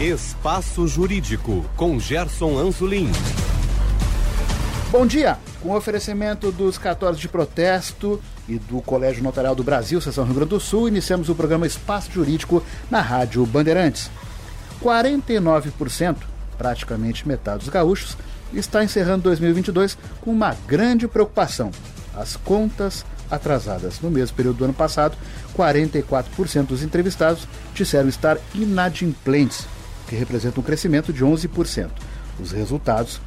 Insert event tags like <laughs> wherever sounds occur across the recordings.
Espaço Jurídico, com Gerson Anzolin. Bom dia! Com oferecimento dos cartórios de protesto e do Colégio Notarial do Brasil, Seção Rio Grande do Sul, iniciamos o programa Espaço Jurídico na Rádio Bandeirantes. 49%, praticamente metade dos gaúchos, está encerrando 2022 com uma grande preocupação: as contas atrasadas. No mesmo período do ano passado, 44% dos entrevistados disseram estar inadimplentes que representa um crescimento de 11%. Os resultados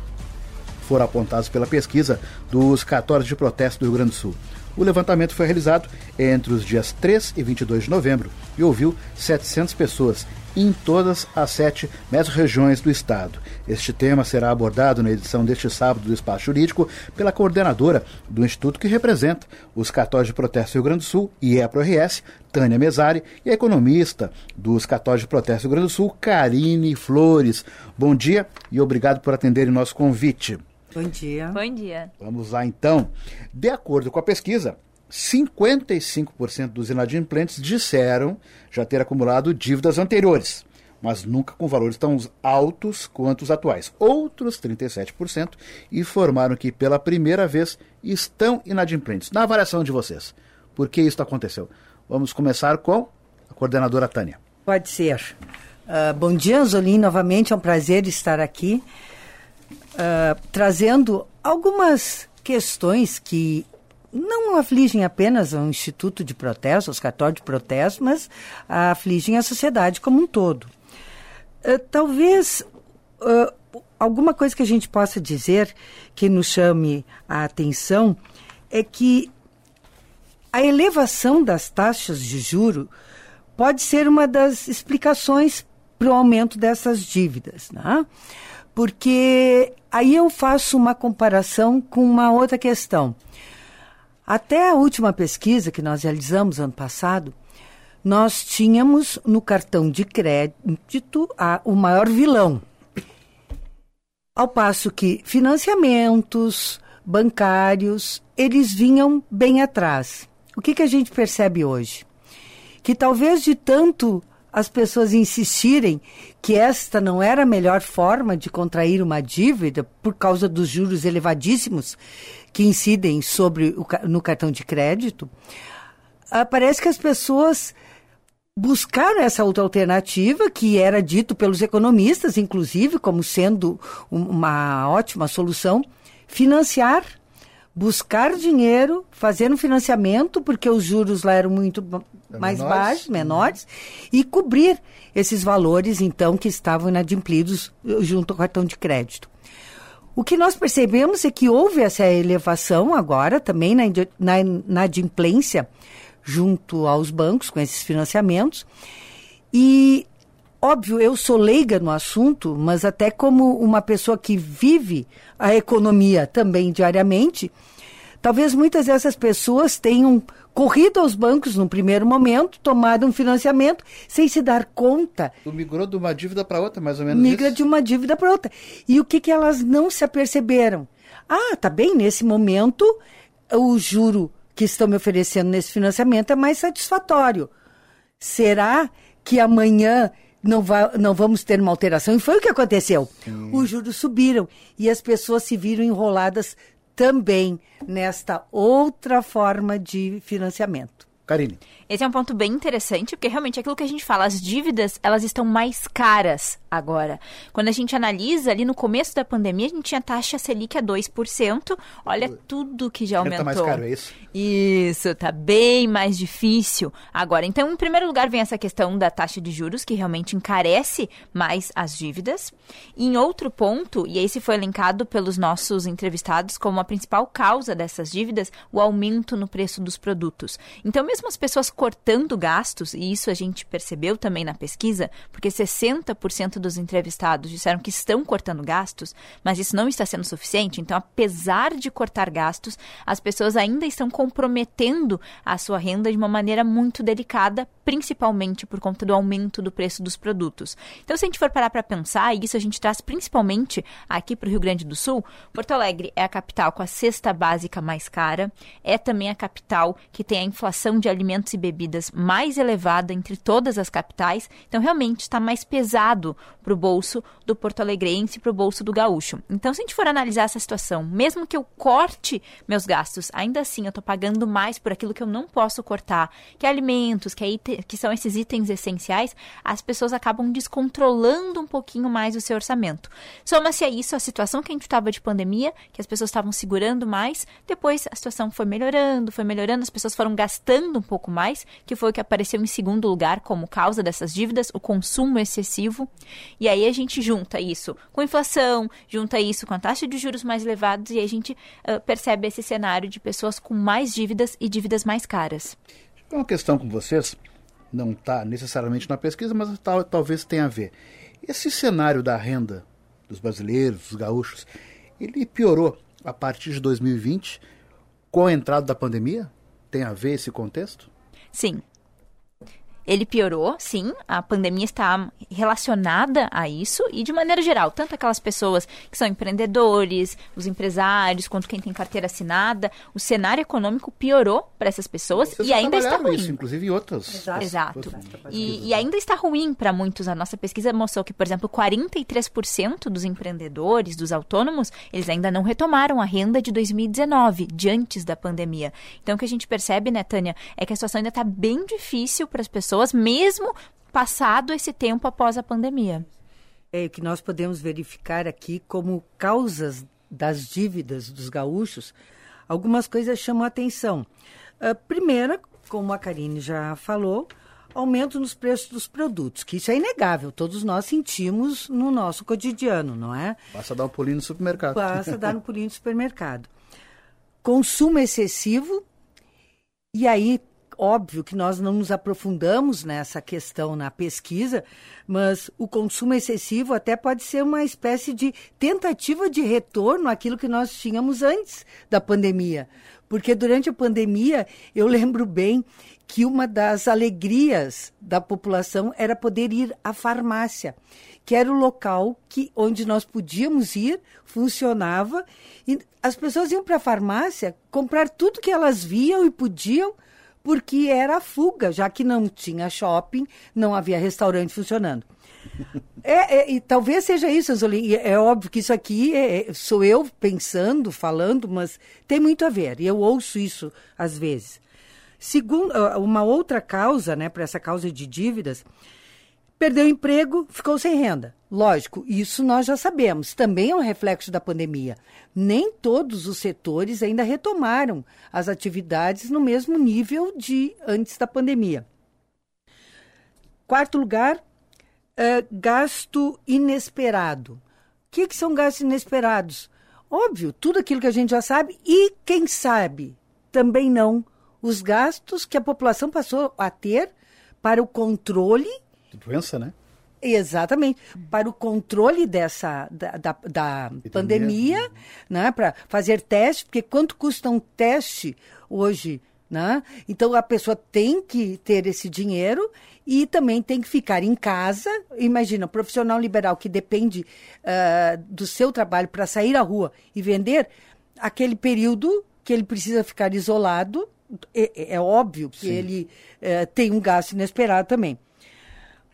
foram apontados pela pesquisa dos cartórios de protesto do Rio Grande do Sul. O levantamento foi realizado entre os dias 3 e 22 de novembro e ouviu 700 pessoas em todas as sete regiões do Estado. Este tema será abordado na edição deste sábado do Espaço Jurídico pela coordenadora do Instituto que representa os cartórios de protesto do Rio Grande do Sul, IEPRO-RS, Tânia Mesari, e a economista dos cartórios de protesto do Rio Grande do Sul, Karine Flores. Bom dia e obrigado por atenderem nosso convite. Bom dia. Bom dia. Vamos lá então. De acordo com a pesquisa, 55% dos inadimplentes disseram já ter acumulado dívidas anteriores, mas nunca com valores tão altos quanto os atuais. Outros 37% informaram que pela primeira vez estão inadimplentes. Na avaliação de vocês, por que isso aconteceu? Vamos começar com a coordenadora Tânia. Pode ser. Uh, bom dia, Anzolim. Novamente é um prazer estar aqui uh, trazendo algumas questões que não afligem apenas o Instituto de Protesto, os cartórios de protesto, mas afligem a sociedade como um todo. Uh, talvez uh, alguma coisa que a gente possa dizer que nos chame a atenção é que a elevação das taxas de juro pode ser uma das explicações para o aumento dessas dívidas, né? Porque aí eu faço uma comparação com uma outra questão. Até a última pesquisa que nós realizamos ano passado, nós tínhamos no cartão de crédito a, o maior vilão. Ao passo que financiamentos bancários, eles vinham bem atrás. O que, que a gente percebe hoje? Que talvez de tanto as pessoas insistirem que esta não era a melhor forma de contrair uma dívida por causa dos juros elevadíssimos que incidem sobre o, no cartão de crédito, ah, parece que as pessoas buscaram essa outra alternativa que era dito pelos economistas, inclusive, como sendo uma ótima solução, financiar, buscar dinheiro, fazer um financiamento, porque os juros lá eram muito é mais menores. baixos, menores, e cobrir esses valores, então, que estavam inadimplidos junto ao cartão de crédito. O que nós percebemos é que houve essa elevação agora também na, na, adimplência junto aos bancos com esses financiamentos. E, óbvio, eu sou leiga no assunto, mas até como uma pessoa que vive a economia também diariamente, talvez muitas dessas pessoas tenham corrido aos bancos no primeiro momento, tomado um financiamento sem se dar conta. Tu migrou de uma dívida para outra, mais ou menos Migra isso? de uma dívida para outra. E o que, que elas não se aperceberam? Ah, tá bem, nesse momento o juro que estão me oferecendo nesse financiamento é mais satisfatório. Será que amanhã não, vai, não vamos ter uma alteração? E foi o que aconteceu. Sim. Os juros subiram e as pessoas se viram enroladas também nesta outra forma de financiamento. Karine. Esse é um ponto bem interessante, porque realmente aquilo que a gente fala, as dívidas, elas estão mais caras agora. Quando a gente analisa ali no começo da pandemia, a gente tinha taxa Selic a 2%. Olha tudo que já aumentou. Tá mais caro, é isso? Isso, tá bem mais difícil agora. Então, em primeiro lugar, vem essa questão da taxa de juros, que realmente encarece mais as dívidas. E em outro ponto, e esse foi elencado pelos nossos entrevistados como a principal causa dessas dívidas, o aumento no preço dos produtos. Então, mesmo as pessoas cortando gastos, e isso a gente percebeu também na pesquisa, porque 60% dos entrevistados disseram que estão cortando gastos, mas isso não está sendo suficiente. Então, apesar de cortar gastos, as pessoas ainda estão comprometendo a sua renda de uma maneira muito delicada, principalmente por conta do aumento do preço dos produtos. Então, se a gente for parar para pensar, e isso a gente traz principalmente aqui para o Rio Grande do Sul, Porto Alegre é a capital com a cesta básica mais cara, é também a capital que tem a inflação de alimentos e bebidas bebidas mais elevada entre todas as capitais, então realmente está mais pesado para o bolso do porto-alegrense e para o bolso do gaúcho. Então, se a gente for analisar essa situação, mesmo que eu corte meus gastos, ainda assim eu estou pagando mais por aquilo que eu não posso cortar, que é alimentos, que, é que são esses itens essenciais, as pessoas acabam descontrolando um pouquinho mais o seu orçamento. Soma-se a isso a situação que a gente estava de pandemia, que as pessoas estavam segurando mais, depois a situação foi melhorando, foi melhorando, as pessoas foram gastando um pouco mais, que foi o que apareceu em segundo lugar como causa dessas dívidas, o consumo excessivo. E aí a gente junta isso com inflação, junta isso com a taxa de juros mais elevados e a gente uh, percebe esse cenário de pessoas com mais dívidas e dívidas mais caras. Uma questão com vocês, não está necessariamente na pesquisa, mas tal, talvez tenha a ver. Esse cenário da renda dos brasileiros, dos gaúchos, ele piorou a partir de 2020 com a entrada da pandemia? Tem a ver esse contexto? Sim, ele piorou, sim, a pandemia está relacionada a isso e de maneira geral, tanto aquelas pessoas que são empreendedores, os empresários, quanto quem tem carteira assinada, o cenário econômico piorou para essas pessoas Vocês e ainda está ruim. Isso, inclusive em outras. Exato. Exato. E, e, ainda está ruim para muitos. A nossa pesquisa mostrou que, por exemplo, 43% dos empreendedores, dos autônomos, eles ainda não retomaram a renda de 2019, de antes da pandemia. Então, o que a gente percebe, né, Tânia, é que a situação ainda está bem difícil para as pessoas pessoas, mesmo passado esse tempo após a pandemia. É o que nós podemos verificar aqui como causas das dívidas dos gaúchos, algumas coisas chamam a atenção. A primeira, como a Karine já falou, aumento nos preços dos produtos, que isso é inegável, todos nós sentimos no nosso cotidiano, não é? Basta dar um pulinho no supermercado. Basta dar um <laughs> pulinho no supermercado. Consumo excessivo, e aí óbvio que nós não nos aprofundamos nessa questão na pesquisa, mas o consumo excessivo até pode ser uma espécie de tentativa de retorno àquilo que nós tínhamos antes da pandemia. Porque durante a pandemia, eu lembro bem que uma das alegrias da população era poder ir à farmácia, que era o local que, onde nós podíamos ir, funcionava, e as pessoas iam para a farmácia comprar tudo que elas viam e podiam porque era a fuga, já que não tinha shopping, não havia restaurante funcionando. É, é, e talvez seja isso, Anzolin. É óbvio que isso aqui é, é, sou eu pensando, falando, mas tem muito a ver. E eu ouço isso às vezes. Segundo, ah, uma outra causa, né, para essa causa de dívidas, Perdeu o emprego, ficou sem renda. Lógico, isso nós já sabemos. Também é um reflexo da pandemia. Nem todos os setores ainda retomaram as atividades no mesmo nível de antes da pandemia. Quarto lugar, é, gasto inesperado. O que, que são gastos inesperados? Óbvio, tudo aquilo que a gente já sabe e, quem sabe, também não, os gastos que a população passou a ter para o controle doença, né? Exatamente. Para o controle dessa da, da, da pandemia, né? Para fazer teste, porque quanto custa um teste hoje, né? Então a pessoa tem que ter esse dinheiro e também tem que ficar em casa. Imagina, um profissional liberal que depende uh, do seu trabalho para sair à rua e vender, aquele período que ele precisa ficar isolado, é, é óbvio que Sim. ele uh, tem um gasto inesperado também.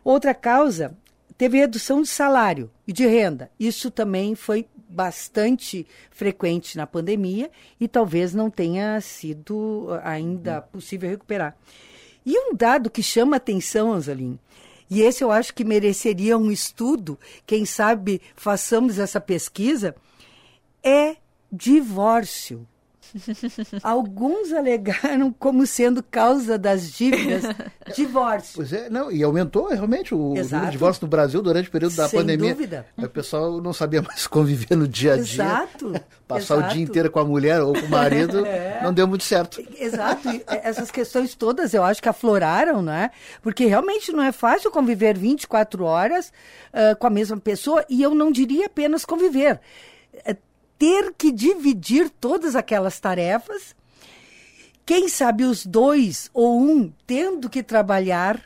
Outra causa teve redução de salário e de renda. Isso também foi bastante frequente na pandemia e talvez não tenha sido ainda possível recuperar. E um dado que chama atenção, Anzalim, e esse eu acho que mereceria um estudo, quem sabe façamos essa pesquisa, é divórcio. <laughs> Alguns alegaram como sendo causa das dívidas <laughs> divórcio. Pois é, não, e aumentou realmente o Exato. número de divórcios no Brasil durante o período da Sem pandemia. Dúvida. O pessoal não sabia mais <laughs> conviver no dia a dia. Exato. Passar Exato. o dia inteiro com a mulher ou com o marido é. não deu muito certo. Exato. E essas questões todas eu acho que afloraram, né? Porque realmente não é fácil conviver 24 horas uh, com a mesma pessoa e eu não diria apenas conviver ter que dividir todas aquelas tarefas. Quem sabe os dois ou um tendo que trabalhar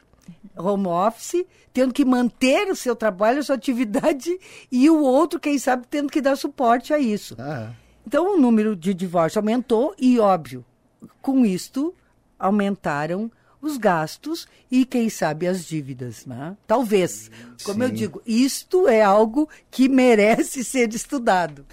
home office, tendo que manter o seu trabalho, a sua atividade, e o outro, quem sabe, tendo que dar suporte a isso. Ah. Então, o número de divórcios aumentou e, óbvio, com isto, aumentaram os gastos e, quem sabe, as dívidas. Né? Talvez. Como Sim. eu digo, isto é algo que merece <laughs> ser estudado.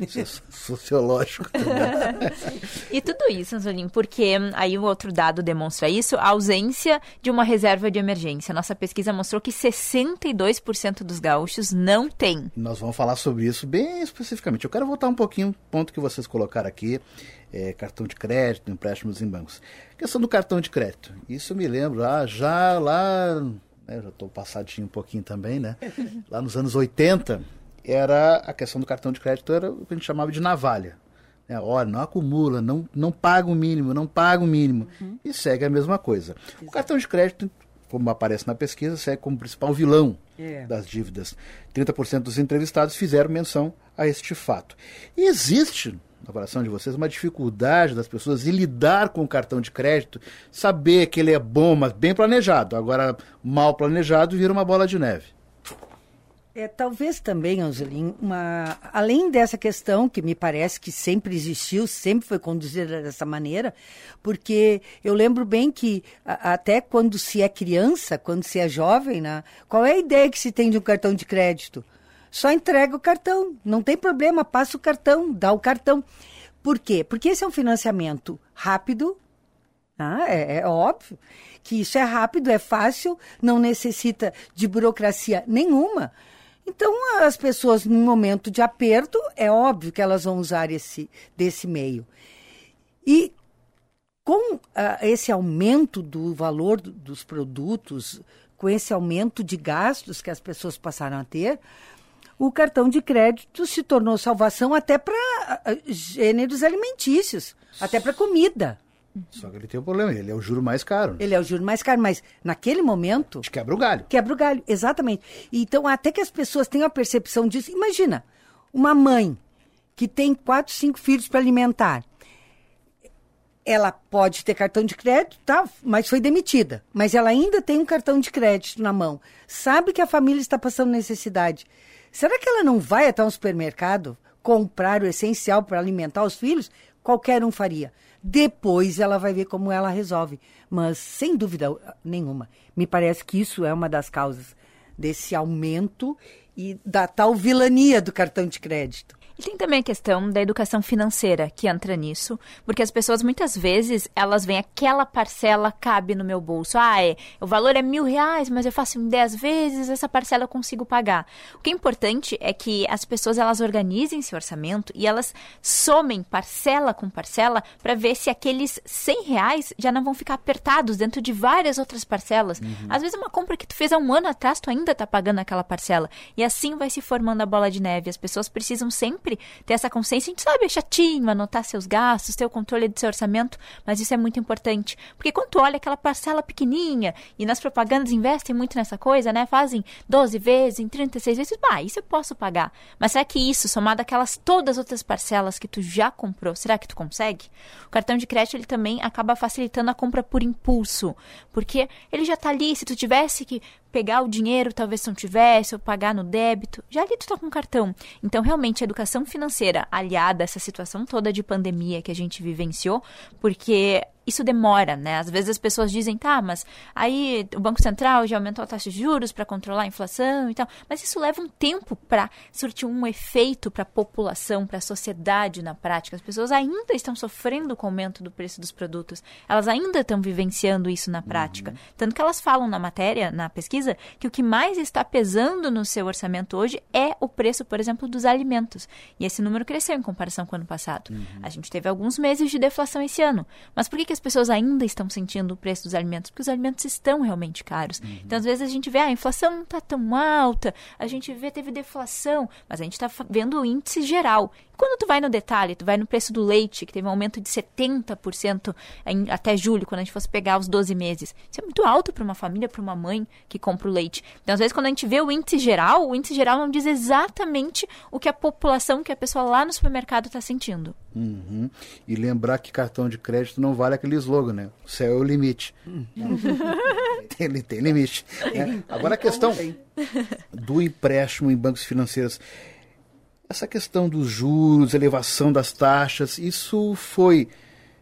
Isso é sociológico também. <laughs> e tudo isso, Anzolim, porque aí o outro dado demonstra isso, a ausência de uma reserva de emergência. Nossa pesquisa mostrou que 62% dos gaúchos não tem. Nós vamos falar sobre isso bem especificamente. Eu quero voltar um pouquinho ponto que vocês colocaram aqui, é, cartão de crédito, empréstimos em bancos. A questão do cartão de crédito. Isso me lembro ah, já lá, né, já estou passadinho um pouquinho também, né? <laughs> Lá nos anos 80, era a questão do cartão de crédito era o que a gente chamava de navalha. É, olha, não acumula, não, não paga o mínimo, não paga o mínimo. Uhum. E segue a mesma coisa. Exato. O cartão de crédito, como aparece na pesquisa, segue como principal vilão é. das dívidas. 30% dos entrevistados fizeram menção a este fato. E existe, na avaliação de vocês, uma dificuldade das pessoas em lidar com o cartão de crédito, saber que ele é bom, mas bem planejado. Agora, mal planejado, vira uma bola de neve. É, talvez também, Angelim, uma, além dessa questão que me parece que sempre existiu, sempre foi conduzida dessa maneira, porque eu lembro bem que a, até quando se é criança, quando se é jovem, né, qual é a ideia que se tem de um cartão de crédito? Só entrega o cartão, não tem problema, passa o cartão, dá o cartão. Por quê? Porque esse é um financiamento rápido, ah, é, é, óbvio que isso é rápido, é fácil, não necessita de burocracia nenhuma. Então, as pessoas, num momento de aperto, é óbvio que elas vão usar esse, desse meio. E com uh, esse aumento do valor dos produtos, com esse aumento de gastos que as pessoas passaram a ter, o cartão de crédito se tornou salvação até para uh, gêneros alimentícios, até para comida. Só que ele tem um problema, ele é o juro mais caro. Ele é o juro mais caro, mas naquele momento. Te quebra o galho. Quebra o galho, exatamente. Então, até que as pessoas tenham a percepção disso. Imagina, uma mãe que tem quatro, cinco filhos para alimentar. Ela pode ter cartão de crédito, tá? Mas foi demitida. Mas ela ainda tem um cartão de crédito na mão. Sabe que a família está passando necessidade. Será que ela não vai até um supermercado comprar o essencial para alimentar os filhos? Qualquer um faria. Depois ela vai ver como ela resolve. Mas, sem dúvida nenhuma, me parece que isso é uma das causas desse aumento e da tal vilania do cartão de crédito. E tem também a questão da educação financeira que entra nisso, porque as pessoas muitas vezes elas veem aquela parcela cabe no meu bolso. Ah, é, o valor é mil reais, mas eu faço em dez vezes, essa parcela eu consigo pagar. O que é importante é que as pessoas elas organizem seu orçamento e elas somem parcela com parcela para ver se aqueles cem reais já não vão ficar apertados dentro de várias outras parcelas. Uhum. Às vezes uma compra que tu fez há um ano atrás, tu ainda está pagando aquela parcela. E assim vai se formando a bola de neve. As pessoas precisam sempre sempre ter essa consciência. A gente sabe, é chatinho anotar seus gastos, ter o controle do seu orçamento, mas isso é muito importante. Porque quando tu olha aquela parcela pequenininha, e nas propagandas investem muito nessa coisa, né? Fazem 12 vezes, em 36 vezes, bah, isso eu posso pagar. Mas será que isso, somado aquelas todas as outras parcelas que tu já comprou, será que tu consegue? O cartão de crédito, ele também acaba facilitando a compra por impulso, porque ele já tá ali, se tu tivesse que pegar o dinheiro, talvez se não tivesse, ou pagar no débito, já ali tu tá com cartão. Então, realmente, a educação financeira aliada a essa situação toda de pandemia que a gente vivenciou, porque isso demora, né? Às vezes as pessoas dizem, tá, mas aí o Banco Central já aumentou a taxa de juros para controlar a inflação e tal. Mas isso leva um tempo para surtir um efeito para a população, para a sociedade na prática. As pessoas ainda estão sofrendo com o aumento do preço dos produtos. Elas ainda estão vivenciando isso na prática. Uhum. Tanto que elas falam na matéria, na pesquisa, que o que mais está pesando no seu orçamento hoje é o preço, por exemplo, dos alimentos. E esse número cresceu em comparação com o ano passado. Uhum. A gente teve alguns meses de deflação esse ano. Mas por que, que as pessoas ainda estão sentindo o preço dos alimentos, porque os alimentos estão realmente caros. Uhum. Então, às vezes, a gente vê, ah, a inflação não está tão alta, a gente vê, teve deflação, mas a gente está vendo o índice geral. Quando tu vai no detalhe, tu vai no preço do leite, que teve um aumento de 70% em, até julho, quando a gente fosse pegar os 12 meses. Isso é muito alto para uma família, para uma mãe que compra o leite. Então, às vezes, quando a gente vê o índice geral, o índice geral não diz exatamente o que a população, que a pessoa lá no supermercado está sentindo. Uhum. E lembrar que cartão de crédito não vale aquele slogan, né? O céu é o limite. <laughs> Ele tem limite. Né? Agora a questão do empréstimo em bancos financeiros essa questão dos juros, elevação das taxas, isso foi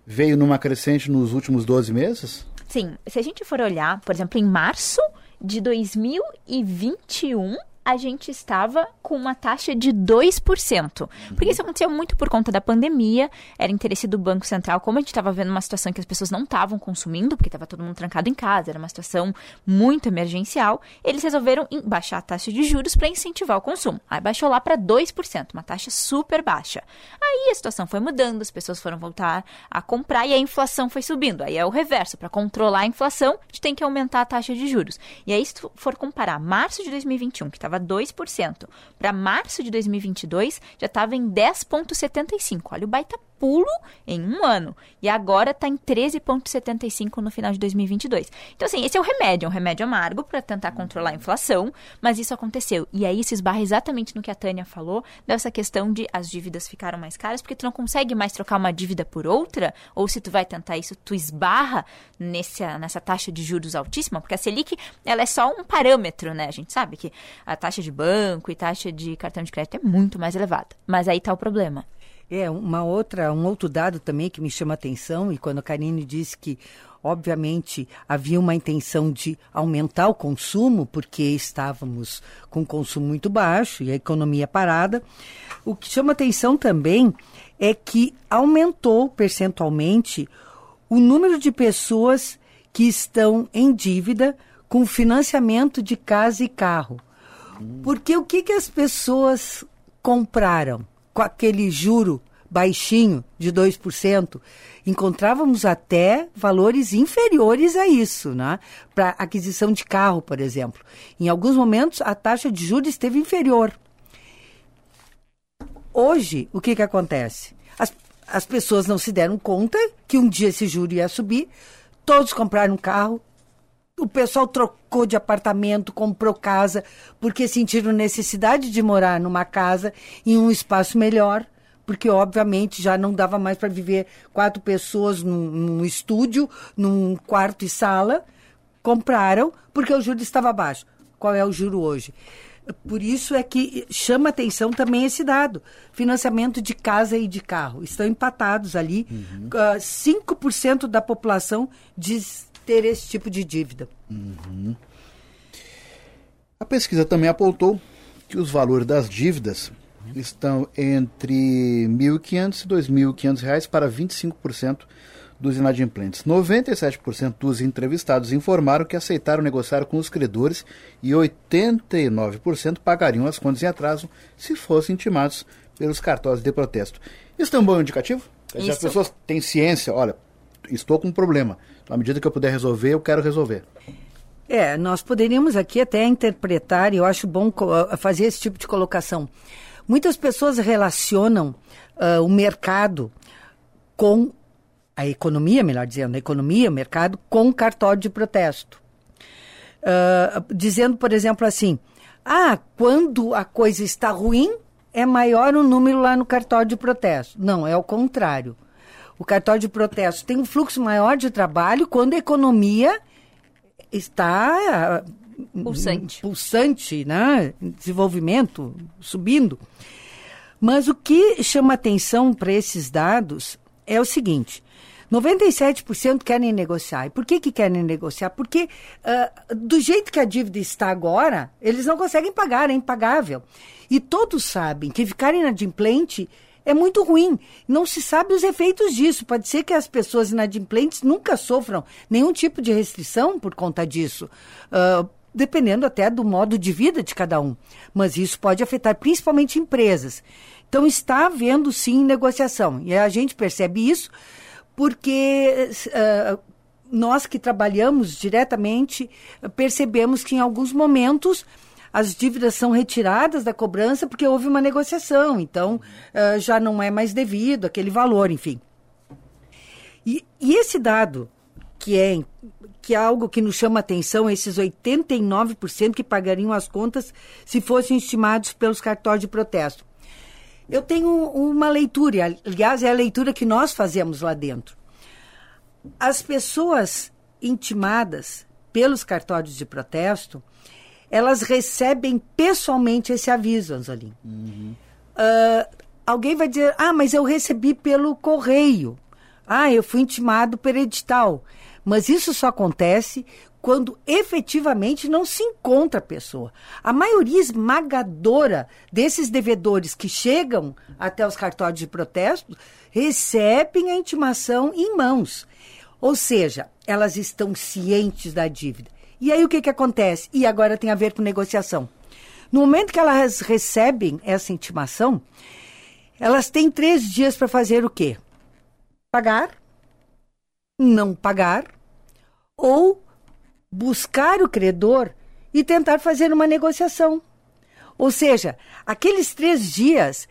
veio numa crescente nos últimos 12 meses? Sim, se a gente for olhar, por exemplo, em março de 2021, a gente estava com uma taxa de 2%. Porque isso aconteceu muito por conta da pandemia, era interesse do Banco Central, como a gente estava vendo uma situação que as pessoas não estavam consumindo, porque estava todo mundo trancado em casa, era uma situação muito emergencial, eles resolveram baixar a taxa de juros para incentivar o consumo. Aí baixou lá para 2%, uma taxa super baixa. Aí a situação foi mudando, as pessoas foram voltar a comprar e a inflação foi subindo. Aí é o reverso, para controlar a inflação, a gente tem que aumentar a taxa de juros. E aí se for comparar março de 2021, que estava estava 2%. Para março de 2022, já estava em 10,75%. Olha o baita pulo em um ano. E agora está em 13,75 no final de 2022. Então, assim, esse é o remédio, é um remédio amargo para tentar controlar a inflação, mas isso aconteceu. E aí se esbarra exatamente no que a Tânia falou, dessa questão de as dívidas ficaram mais caras, porque tu não consegue mais trocar uma dívida por outra, ou se tu vai tentar isso, tu esbarra nessa, nessa taxa de juros altíssima, porque a Selic, ela é só um parâmetro, né? A gente sabe que a taxa de banco e taxa de cartão de crédito é muito mais elevada. Mas aí está o problema. É, uma outra, um outro dado também que me chama atenção, e quando a Karine disse que, obviamente, havia uma intenção de aumentar o consumo, porque estávamos com consumo muito baixo e a economia parada, o que chama atenção também é que aumentou percentualmente o número de pessoas que estão em dívida com financiamento de casa e carro. Porque o que, que as pessoas compraram? Com aquele juro baixinho de 2%, encontrávamos até valores inferiores a isso, né? Para aquisição de carro, por exemplo. Em alguns momentos, a taxa de juros esteve inferior. Hoje, o que, que acontece? As, as pessoas não se deram conta que um dia esse juro ia subir, todos compraram um carro, o pessoal trocou de apartamento, comprou casa, porque sentiram necessidade de morar numa casa em um espaço melhor, porque obviamente já não dava mais para viver quatro pessoas num, num, estúdio, num quarto e sala. Compraram porque o juro estava baixo. Qual é o juro hoje? Por isso é que chama atenção também esse dado. Financiamento de casa e de carro. Estão empatados ali. Uhum. Uh, 5% da população diz ter esse tipo de dívida. Uhum. A pesquisa também apontou que os valores das dívidas estão entre R$ 1.500 e R$ 2.500 para 25% dos inadimplentes. 97% dos entrevistados informaram que aceitaram negociar com os credores e 89% pagariam as contas em atraso se fossem intimados pelos cartórios de protesto. Isso é um bom indicativo? Isso. As pessoas têm ciência, olha, estou com um problema. À medida que eu puder resolver, eu quero resolver. É, nós poderíamos aqui até interpretar, e eu acho bom fazer esse tipo de colocação. Muitas pessoas relacionam uh, o mercado com a economia, melhor dizendo, a economia, o mercado, com cartório de protesto. Uh, dizendo, por exemplo, assim: ah, quando a coisa está ruim, é maior o número lá no cartório de protesto. Não, é o contrário o cartório de protesto tem um fluxo maior de trabalho quando a economia está pulsante, pulsante né? desenvolvimento subindo. Mas o que chama atenção para esses dados é o seguinte: 97% querem negociar. E por que, que querem negociar? Porque uh, do jeito que a dívida está agora, eles não conseguem pagar, é impagável. E todos sabem que ficar inadimplente é muito ruim. Não se sabe os efeitos disso. Pode ser que as pessoas inadimplentes nunca sofram nenhum tipo de restrição por conta disso. Uh, dependendo até do modo de vida de cada um. Mas isso pode afetar principalmente empresas. Então está havendo sim negociação. E a gente percebe isso porque uh, nós que trabalhamos diretamente percebemos que em alguns momentos as dívidas são retiradas da cobrança porque houve uma negociação, então uh, já não é mais devido aquele valor, enfim. E, e esse dado, que é, que é algo que nos chama atenção, esses 89% que pagariam as contas se fossem estimados pelos cartórios de protesto. Eu tenho uma leitura, aliás, é a leitura que nós fazemos lá dentro. As pessoas intimadas pelos cartórios de protesto, elas recebem pessoalmente esse aviso, Anzolim. Uhum. Uh, alguém vai dizer, ah, mas eu recebi pelo correio. Ah, eu fui intimado por edital. Mas isso só acontece quando efetivamente não se encontra a pessoa. A maioria esmagadora desses devedores que chegam até os cartórios de protesto recebem a intimação em mãos. Ou seja, elas estão cientes da dívida. E aí o que, que acontece? E agora tem a ver com negociação. No momento que elas recebem essa intimação, elas têm três dias para fazer o quê? Pagar, não pagar, ou buscar o credor e tentar fazer uma negociação. Ou seja, aqueles três dias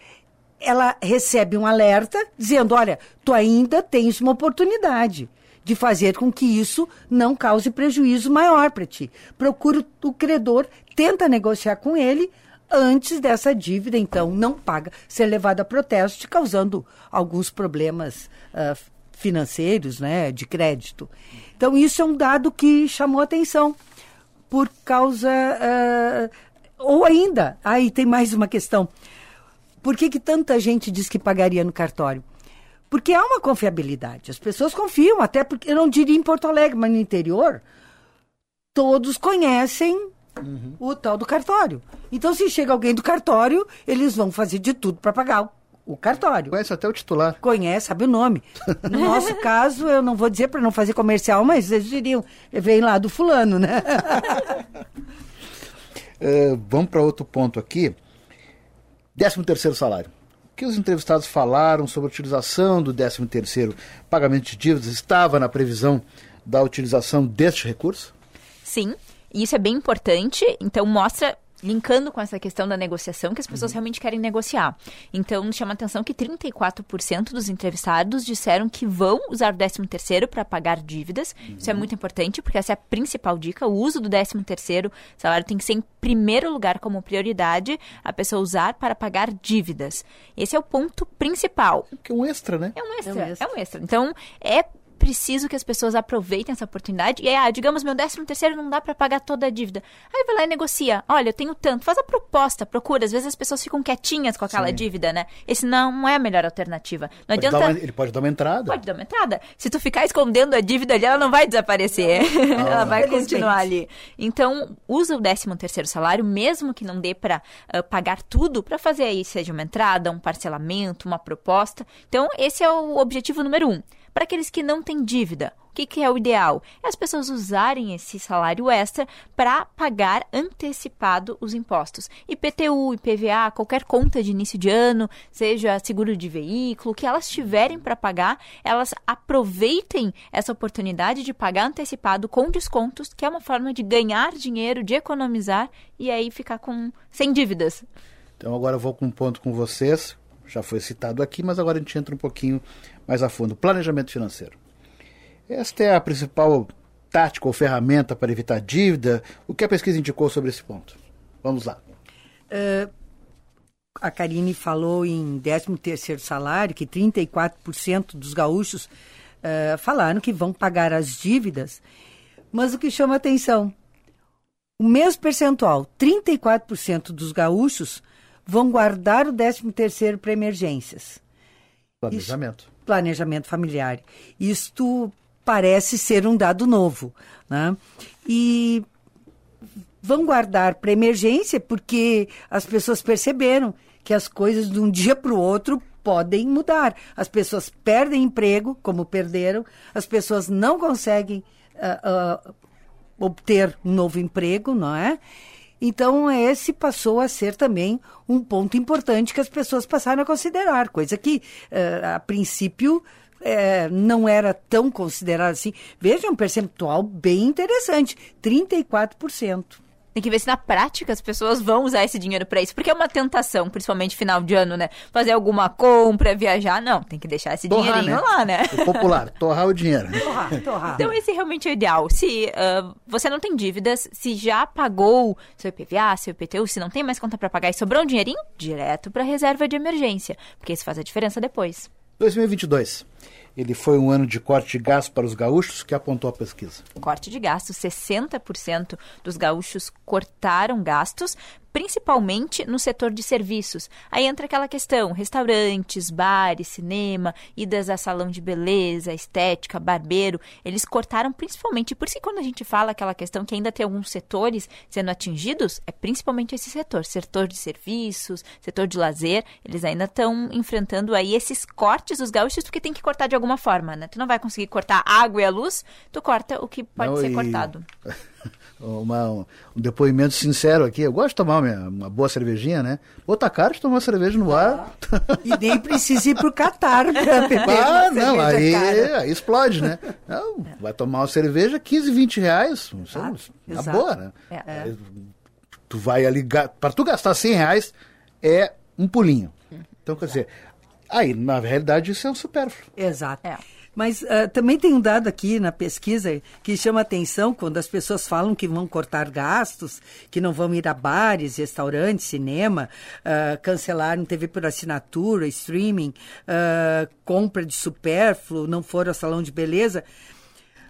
ela recebe um alerta dizendo: olha, tu ainda tens uma oportunidade de fazer com que isso não cause prejuízo maior para ti. Procura o credor, tenta negociar com ele antes dessa dívida, então, não paga, ser levada a protesto, causando alguns problemas uh, financeiros, né, de crédito. Então, isso é um dado que chamou atenção por causa. Uh, ou ainda, aí tem mais uma questão. Por que, que tanta gente diz que pagaria no cartório? Porque há uma confiabilidade. As pessoas confiam, até porque, eu não diria em Porto Alegre, mas no interior, todos conhecem uhum. o tal do cartório. Então, se chega alguém do cartório, eles vão fazer de tudo para pagar o, o cartório. Conhece até o titular. Conhece, sabe o nome. No <laughs> nosso caso, eu não vou dizer para não fazer comercial, mas eles diriam, vem lá do fulano, né? uh, <laughs> vamos para outro ponto aqui. 13 terceiro salário que os entrevistados falaram sobre a utilização do 13º pagamento de dívidas? Estava na previsão da utilização deste recurso? Sim, isso é bem importante. Então, mostra linkando com essa questão da negociação, que as pessoas uhum. realmente querem negociar. Então, chama atenção que 34% dos entrevistados disseram que vão usar o 13º para pagar dívidas. Uhum. Isso é muito importante, porque essa é a principal dica. O uso do 13º salário tem que ser em primeiro lugar como prioridade a pessoa usar para pagar dívidas. Esse é o ponto principal. Que é um extra, né? É um extra, é um extra. É um extra. Então, é preciso que as pessoas aproveitem essa oportunidade. E aí, ah, digamos, meu décimo terceiro não dá para pagar toda a dívida. Aí vai lá e negocia. Olha, eu tenho tanto. Faz a proposta, procura. Às vezes as pessoas ficam quietinhas com aquela Sim. dívida, né? Esse não é a melhor alternativa. Não pode adianta. Uma, ele pode dar uma entrada. Pode dar uma entrada. Se tu ficar escondendo a dívida ali, ela não vai desaparecer. Não. <laughs> ela vai continuar ali. Então, usa o décimo terceiro salário, mesmo que não dê para uh, pagar tudo, para fazer aí, seja uma entrada, um parcelamento, uma proposta. Então, esse é o objetivo número um. Para aqueles que não têm dívida, o que, que, é o ideal? É as pessoas usarem esse salário extra para pagar antecipado os impostos. IPTU, IPVA, qualquer conta de início de ano, seja seguro de veículo, que elas tiverem para pagar, elas aproveitem essa oportunidade de pagar antecipado com descontos, que é uma forma de ganhar dinheiro, de economizar e aí ficar com sem dívidas. Então agora eu vou com um ponto com vocês, já foi citado aqui, mas agora a gente entra um pouquinho mais a fundo. Planejamento financeiro. Esta é a principal tática ou ferramenta para evitar dívida. O que a pesquisa indicou sobre esse ponto? Vamos lá. Uh, a Karine falou em 13º salário, que 34% dos gaúchos uh, falaram que vão pagar as dívidas. Mas o que chama atenção, o mesmo percentual, 34% dos gaúchos vão guardar o 13º para emergências. Planejamento. Isso, planejamento familiar. Isto parece ser um dado novo. Né? E vão guardar para emergência porque as pessoas perceberam que as coisas de um dia para o outro podem mudar. As pessoas perdem emprego, como perderam, as pessoas não conseguem uh, uh, obter um novo emprego, não é? Então, esse passou a ser também um ponto importante que as pessoas passaram a considerar, coisa que, uh, a princípio, é, não era tão considerado assim. Veja, um percentual bem interessante, 34%. Tem que ver se na prática as pessoas vão usar esse dinheiro para isso. Porque é uma tentação, principalmente final de ano, né? Fazer alguma compra, viajar. Não, tem que deixar esse torrar, dinheirinho né? lá, né? O popular, torrar o dinheiro. <laughs> Torrar, torrar. Então, esse realmente é o ideal. Se uh, você não tem dívidas, se já pagou seu IPVA, seu IPTU, se não tem mais conta para pagar e sobrou um dinheirinho, direto para reserva de emergência. Porque isso faz a diferença depois. 2022. Ele foi um ano de corte de gastos para os gaúchos, que apontou a pesquisa. Corte de gastos, 60% dos gaúchos cortaram gastos, principalmente no setor de serviços. Aí entra aquela questão: restaurantes, bares, cinema, idas a salão de beleza, estética, barbeiro. Eles cortaram principalmente, por isso que quando a gente fala aquela questão que ainda tem alguns setores sendo atingidos, é principalmente esse setor, setor de serviços, setor de lazer, eles ainda estão enfrentando aí esses cortes dos gaúchos porque tem que cortar de alguma forma, né? Tu não vai conseguir cortar a água e a luz, tu corta o que pode não, ser e... cortado. <laughs> <laughs> uma, um, um, depoimento sincero aqui. Eu gosto de tomar uma, uma boa cervejinha, né? Outra cara de tomar cerveja no ar. E nem precisa ir pro Catar pra <laughs> beber Ah, não, aí, aí, explode, né? Não, é. Vai tomar uma cerveja, 15, 20 reais. Ah, na boa, né? É. Tu vai ali, para tu gastar 100 reais, é um pulinho. Então, quer dizer, aí, na realidade, isso é um supérfluo. Exato. É. Mas uh, também tem um dado aqui na pesquisa que chama atenção quando as pessoas falam que vão cortar gastos, que não vão ir a bares, restaurantes, cinema, uh, cancelaram TV por assinatura, streaming, uh, compra de supérfluo, não foram ao salão de beleza.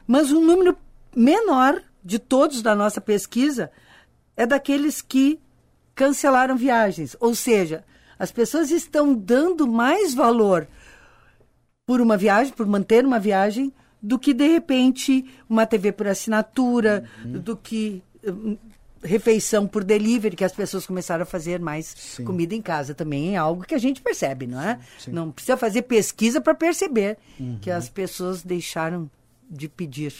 Mas um número menor de todos da nossa pesquisa é daqueles que cancelaram viagens. Ou seja, as pessoas estão dando mais valor por uma viagem, por manter uma viagem, do que de repente uma TV por assinatura, uhum. do que um, refeição por delivery, que as pessoas começaram a fazer mais sim. comida em casa também é algo que a gente percebe, não é? Sim. Não precisa fazer pesquisa para perceber uhum. que as pessoas deixaram de pedir.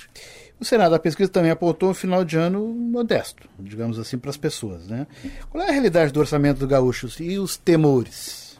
O Senado, a pesquisa também apontou um final de ano modesto, digamos assim, para as pessoas. Né? Qual é a realidade do orçamento do Gaúchos e os temores?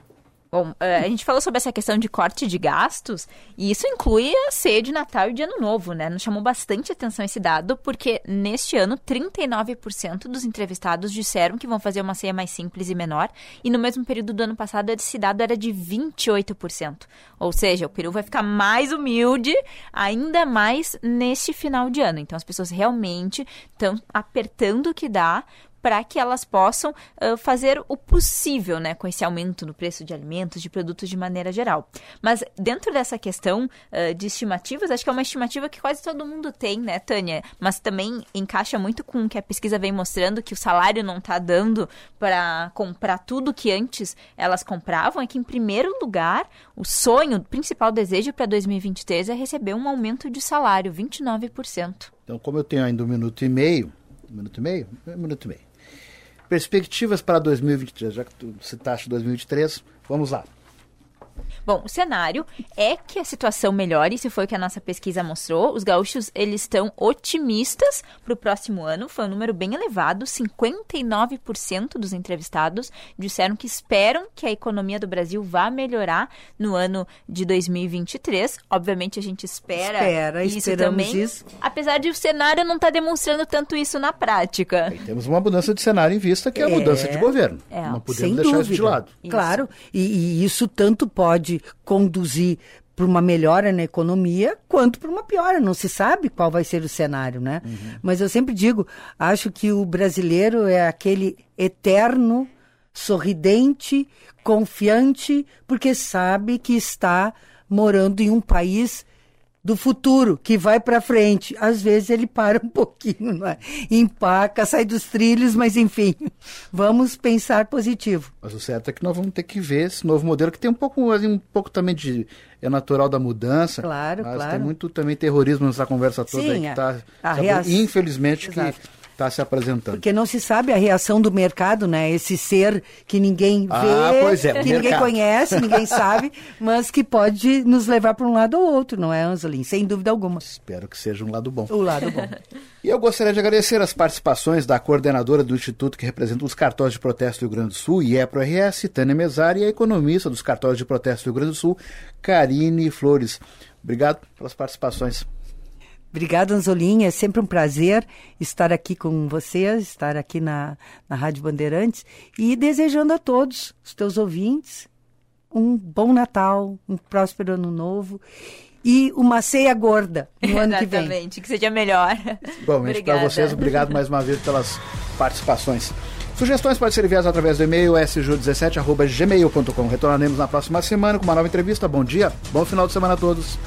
Bom, é, a gente falou sobre essa questão de corte de gastos, e isso inclui a ceia de Natal e de Ano Novo, né? Nos chamou bastante atenção esse dado, porque neste ano, 39% dos entrevistados disseram que vão fazer uma ceia mais simples e menor, e no mesmo período do ano passado, esse dado era de 28%. Ou seja, o peru vai ficar mais humilde, ainda mais neste final de ano. Então, as pessoas realmente estão apertando o que dá para que elas possam uh, fazer o possível né, com esse aumento no preço de alimentos, de produtos de maneira geral. Mas dentro dessa questão uh, de estimativas, acho que é uma estimativa que quase todo mundo tem, né, Tânia? Mas também encaixa muito com o que a pesquisa vem mostrando, que o salário não está dando para comprar tudo que antes elas compravam, é que, em primeiro lugar, o sonho, o principal desejo para 2023 é receber um aumento de salário, 29%. Então, como eu tenho ainda um minuto e meio, um minuto e meio? Um minuto e meio. Perspectivas para 2023, já que tu citaste 2023, vamos lá. Bom, o cenário é que a situação melhore, isso foi o que a nossa pesquisa mostrou. Os gaúchos, eles estão otimistas para o próximo ano, foi um número bem elevado, 59% dos entrevistados disseram que esperam que a economia do Brasil vá melhorar no ano de 2023. Obviamente a gente espera, espera isso também, isso. apesar de o cenário não estar tá demonstrando tanto isso na prática. E temos uma mudança de cenário em vista, que é a é, mudança de governo. É, não podemos deixar dúvida. isso de lado. Claro, e, e isso tanto pode pode conduzir para uma melhora na economia, quanto para uma piora. Não se sabe qual vai ser o cenário, né? Uhum. Mas eu sempre digo, acho que o brasileiro é aquele eterno, sorridente, confiante, porque sabe que está morando em um país do futuro, que vai para frente. Às vezes ele para um <laughs> pouquinho, não é? empaca, sai dos trilhos, mas enfim, vamos pensar positivo. Mas o certo é que nós vamos ter que ver esse novo modelo, que tem um pouco, um pouco também de. é natural da mudança. Claro, mas claro. tem muito também terrorismo nessa conversa toda Sim, aí que está. Infelizmente, Exato. que está se apresentando. Porque não se sabe a reação do mercado, né? Esse ser que ninguém ah, vê, ah, é, que ninguém conhece, ninguém <laughs> sabe, mas que pode nos levar para um lado ou outro, não é, Angelim? Sem dúvida alguma. Espero que seja um lado bom. O lado bom. <laughs> e eu gostaria de agradecer as participações da coordenadora do Instituto que representa os cartórios de protesto do Rio Grande do Sul, IEPRO-RS, Tânia Mesari, e a economista dos cartórios de protesto do Rio Grande do Sul, Karine Flores. Obrigado pelas participações. Obrigada, Anzolinha. É sempre um prazer estar aqui com vocês, estar aqui na, na Rádio Bandeirantes e desejando a todos, os teus ouvintes, um bom Natal, um próspero ano novo e uma ceia gorda no ano que vem. Exatamente, que seja melhor. Bom, para vocês, obrigado mais uma vez pelas participações. Sugestões podem ser enviadas através do e-mail sju17.gmail.com. Retornaremos na próxima semana com uma nova entrevista. Bom dia, bom final de semana a todos.